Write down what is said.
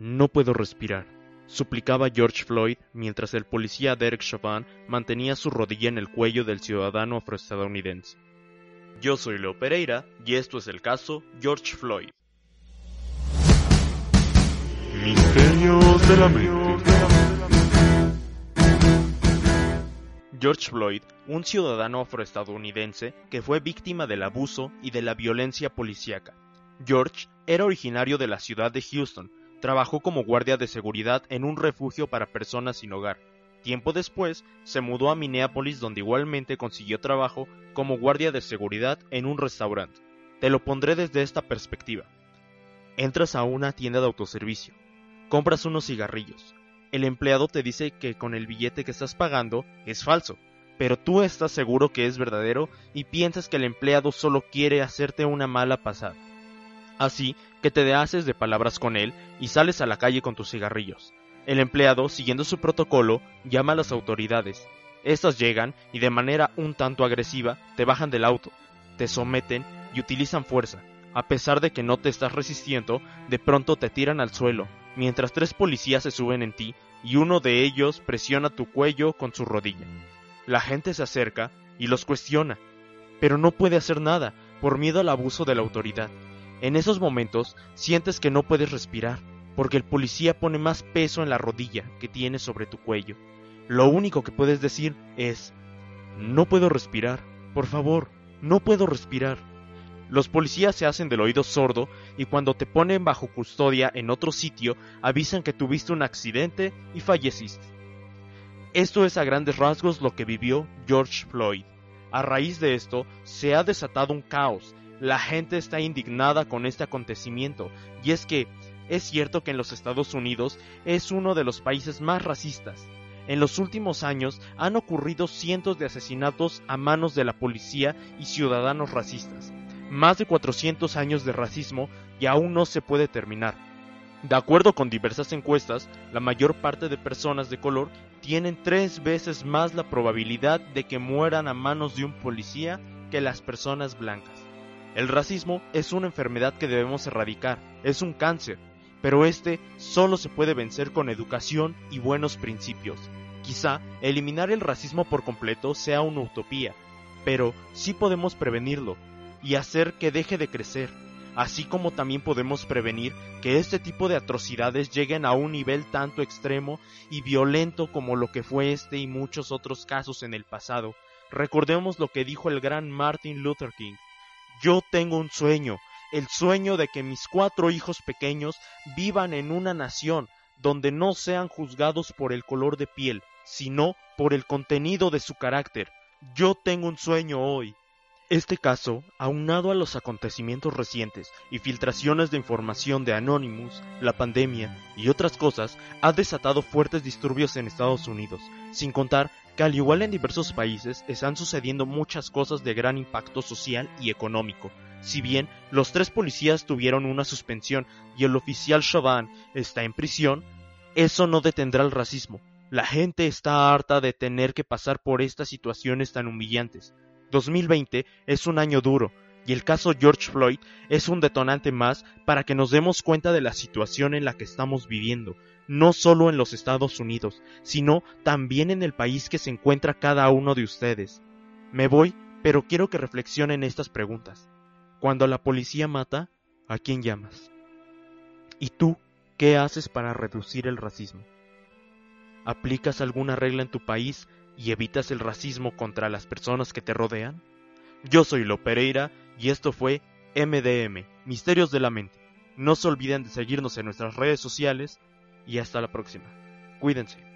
No puedo respirar, suplicaba George Floyd mientras el policía Derek Chauvin mantenía su rodilla en el cuello del ciudadano afroestadounidense. Yo soy Leo Pereira y esto es el caso George Floyd. Misterios de la mente. George Floyd, un ciudadano afroestadounidense que fue víctima del abuso y de la violencia policíaca. George era originario de la ciudad de Houston, trabajó como guardia de seguridad en un refugio para personas sin hogar. Tiempo después, se mudó a Minneapolis donde igualmente consiguió trabajo como guardia de seguridad en un restaurante. Te lo pondré desde esta perspectiva. Entras a una tienda de autoservicio, compras unos cigarrillos. El empleado te dice que con el billete que estás pagando es falso, pero tú estás seguro que es verdadero y piensas que el empleado solo quiere hacerte una mala pasada. Así que te haces de palabras con él y sales a la calle con tus cigarrillos. El empleado, siguiendo su protocolo, llama a las autoridades. Estas llegan y de manera un tanto agresiva te bajan del auto, te someten y utilizan fuerza. A pesar de que no te estás resistiendo, de pronto te tiran al suelo, mientras tres policías se suben en ti y uno de ellos presiona tu cuello con su rodilla. La gente se acerca y los cuestiona, pero no puede hacer nada por miedo al abuso de la autoridad. En esos momentos sientes que no puedes respirar, porque el policía pone más peso en la rodilla que tienes sobre tu cuello. Lo único que puedes decir es, no puedo respirar, por favor, no puedo respirar. Los policías se hacen del oído sordo y cuando te ponen bajo custodia en otro sitio avisan que tuviste un accidente y falleciste. Esto es a grandes rasgos lo que vivió George Floyd. A raíz de esto se ha desatado un caos la gente está indignada con este acontecimiento, y es que es cierto que en los Estados Unidos es uno de los países más racistas. En los últimos años han ocurrido cientos de asesinatos a manos de la policía y ciudadanos racistas. Más de 400 años de racismo y aún no se puede terminar. De acuerdo con diversas encuestas, la mayor parte de personas de color tienen tres veces más la probabilidad de que mueran a manos de un policía que las personas blancas. El racismo es una enfermedad que debemos erradicar, es un cáncer, pero este solo se puede vencer con educación y buenos principios. Quizá eliminar el racismo por completo sea una utopía, pero sí podemos prevenirlo y hacer que deje de crecer, así como también podemos prevenir que este tipo de atrocidades lleguen a un nivel tanto extremo y violento como lo que fue este y muchos otros casos en el pasado. Recordemos lo que dijo el gran Martin Luther King, yo tengo un sueño, el sueño de que mis cuatro hijos pequeños vivan en una nación donde no sean juzgados por el color de piel, sino por el contenido de su carácter. Yo tengo un sueño hoy. Este caso, aunado a los acontecimientos recientes y filtraciones de información de Anonymous, la pandemia y otras cosas, ha desatado fuertes disturbios en Estados Unidos, sin contar al igual en diversos países están sucediendo muchas cosas de gran impacto social y económico. Si bien los tres policías tuvieron una suspensión y el oficial Chauvin está en prisión, eso no detendrá el racismo. La gente está harta de tener que pasar por estas situaciones tan humillantes. 2020 es un año duro, y el caso George Floyd es un detonante más para que nos demos cuenta de la situación en la que estamos viviendo, no solo en los Estados Unidos, sino también en el país que se encuentra cada uno de ustedes. Me voy, pero quiero que reflexionen estas preguntas. Cuando la policía mata, ¿a quién llamas? ¿Y tú qué haces para reducir el racismo? ¿Aplicas alguna regla en tu país y evitas el racismo contra las personas que te rodean? Yo soy Lo Pereira y esto fue MDM, Misterios de la Mente. No se olviden de seguirnos en nuestras redes sociales y hasta la próxima. Cuídense.